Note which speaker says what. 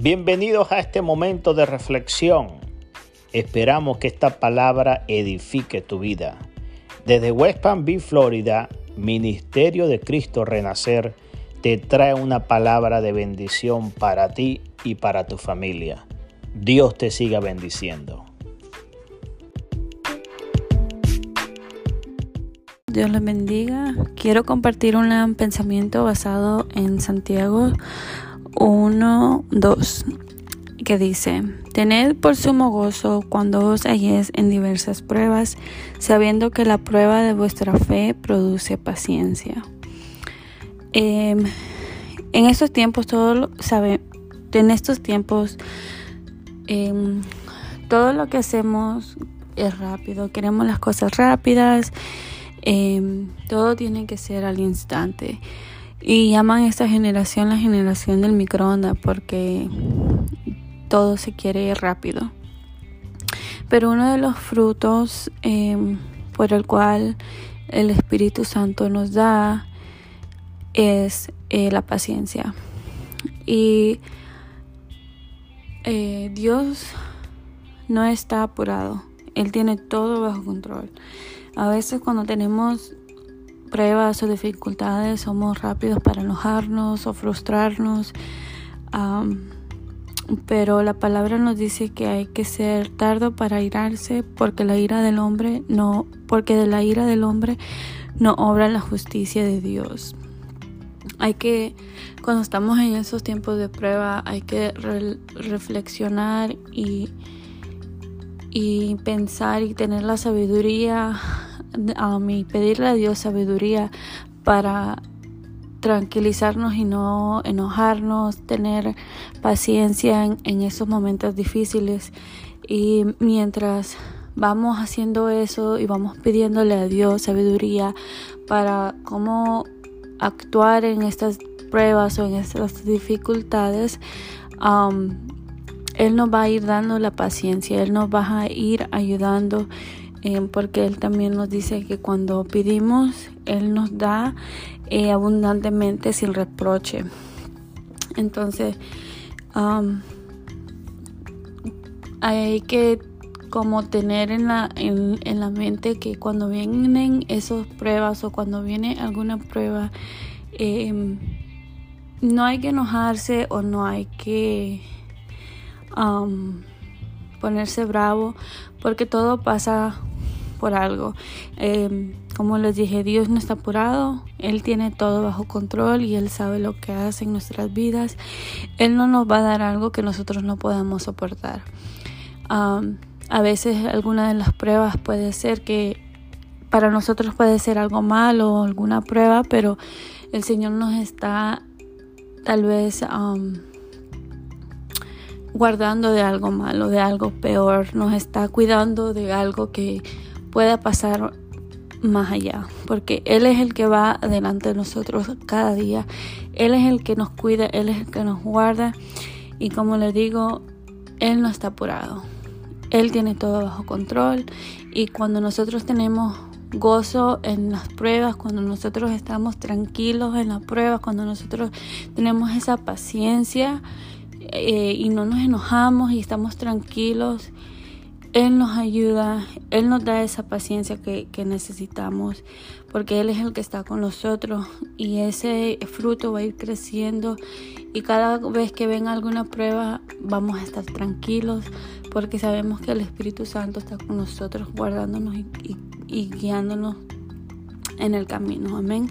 Speaker 1: Bienvenidos a este momento de reflexión. Esperamos que esta palabra edifique tu vida. Desde West Palm Beach, Florida, Ministerio de Cristo Renacer te trae una palabra de bendición para ti y para tu familia. Dios te siga bendiciendo.
Speaker 2: Dios les bendiga. Quiero compartir un pensamiento basado en Santiago 1, 2, que dice, Tened por sumo gozo cuando os halléis en diversas pruebas, sabiendo que la prueba de vuestra fe produce paciencia. Em, en estos tiempos, todo sabe, en estos tiempos, em, todo lo que hacemos es rápido. Queremos las cosas rápidas. Em, todo tiene que ser al instante. Y llaman a esta generación la generación del microondas porque todo se quiere rápido. Pero uno de los frutos em, por el cual el Espíritu Santo nos da es eh, la paciencia. Y eh, Dios no está apurado. Él tiene todo bajo control. A veces cuando tenemos pruebas o dificultades somos rápidos para enojarnos o frustrarnos. pero la palabra nos dice que hay que ser tardo para irarse porque la ira del hombre no, porque de la ira del hombre no obra la justicia de Dios. Hay que, cuando estamos en esos tiempos de prueba, hay que reflexionar y, y pensar y tener la sabiduría a mí pedirle a Dios sabiduría para tranquilizarnos y no enojarnos, tener paciencia en, esos momentos difíciles. Y mientras vamos haciendo eso y vamos pidiéndole a Dios sabiduría para cómo actuar en estas pruebas o en estas dificultades, Él nos va a ir dando la paciencia, Él nos va a ir ayudando eh, porque Él también nos dice que cuando pedimos, Él nos da eh, abundantemente sin reproche. Entonces, hay que como tener en la, en, la mente que cuando vienen esas pruebas o cuando viene alguna prueba, em, no hay que enojarse o no hay que ponerse bravo porque todo pasa por algo. Em, como les dije, Dios no está apurado, Él tiene todo bajo control y Él sabe lo que hace en nuestras vidas. Él no nos va a dar algo que nosotros no podamos soportar. a veces alguna de las pruebas puede ser que para nosotros puede ser algo malo o alguna prueba, pero el Señor nos está tal vez guardando de algo malo, de algo peor, nos está cuidando de algo que pueda pasar más allá, porque Él es el que va delante de nosotros cada día, Él es el que nos cuida, Él es el que nos guarda y como les digo, Él no está apurado, Él tiene todo bajo control y cuando nosotros tenemos gozo en las pruebas, cuando nosotros estamos tranquilos en las pruebas, cuando nosotros tenemos esa paciencia eh, y no nos enojamos y estamos tranquilos, él nos ayuda, Él nos da esa paciencia que, necesitamos, porque Él es el que está con nosotros y ese fruto va a ir creciendo y cada vez que venga alguna prueba vamos a estar tranquilos porque sabemos que el Espíritu Santo está con nosotros guardándonos y guiándonos en el camino. Amén.